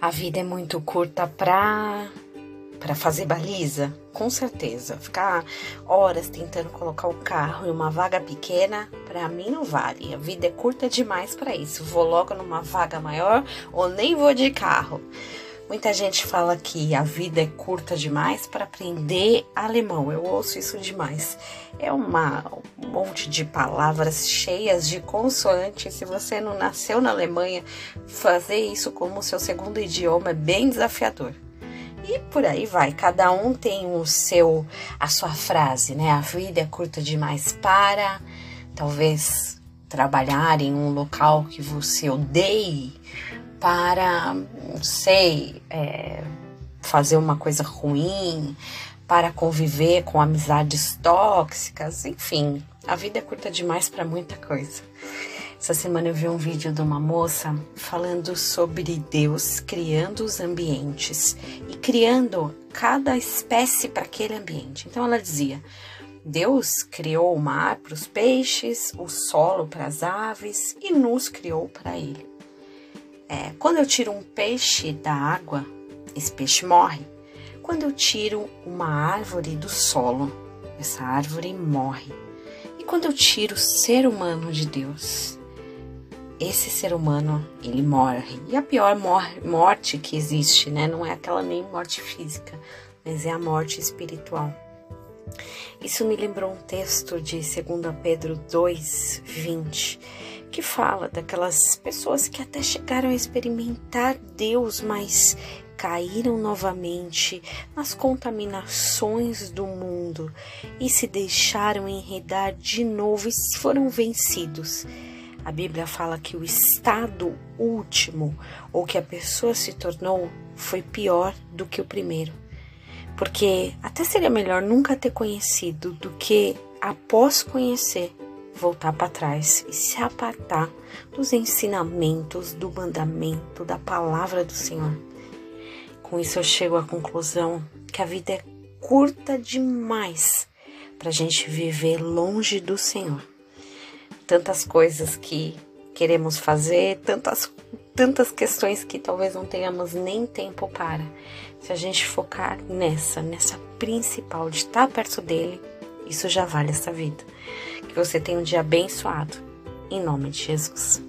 A vida é muito curta pra para fazer baliza, com certeza. Ficar horas tentando colocar o carro em uma vaga pequena, para mim não vale. A vida é curta demais para isso. Vou logo numa vaga maior ou nem vou de carro. Muita gente fala que a vida é curta demais para aprender alemão. Eu ouço isso demais. É uma, um monte de palavras cheias de consoantes. Se você não nasceu na Alemanha, fazer isso como seu segundo idioma é bem desafiador. E por aí vai, cada um tem o seu a sua frase, né? A vida é curta demais para talvez trabalhar em um local que você odeie para, não sei, é, fazer uma coisa ruim, para conviver com amizades tóxicas, enfim, a vida é curta demais para muita coisa. Essa semana eu vi um vídeo de uma moça falando sobre Deus criando os ambientes e criando cada espécie para aquele ambiente. Então ela dizia: Deus criou o mar para os peixes, o solo para as aves e nos criou para ele. É, quando eu tiro um peixe da água, esse peixe morre. Quando eu tiro uma árvore do solo, essa árvore morre. E quando eu tiro o ser humano de Deus, esse ser humano ele morre. E a pior morte que existe, né? Não é aquela nem morte física, mas é a morte espiritual. Isso me lembrou um texto de 2 Pedro 2, 20 que fala daquelas pessoas que até chegaram a experimentar Deus, mas caíram novamente nas contaminações do mundo e se deixaram enredar de novo e foram vencidos. A Bíblia fala que o estado último, ou que a pessoa se tornou, foi pior do que o primeiro. Porque até seria melhor nunca ter conhecido do que, após conhecer, voltar para trás e se apartar dos ensinamentos, do mandamento, da palavra do Senhor. Com isso eu chego à conclusão que a vida é curta demais para a gente viver longe do Senhor. Tantas coisas que queremos fazer, tantas, tantas questões que talvez não tenhamos nem tempo para. Se a gente focar nessa, nessa principal de estar perto dele, isso já vale essa vida. Que você tenha um dia abençoado. Em nome de Jesus.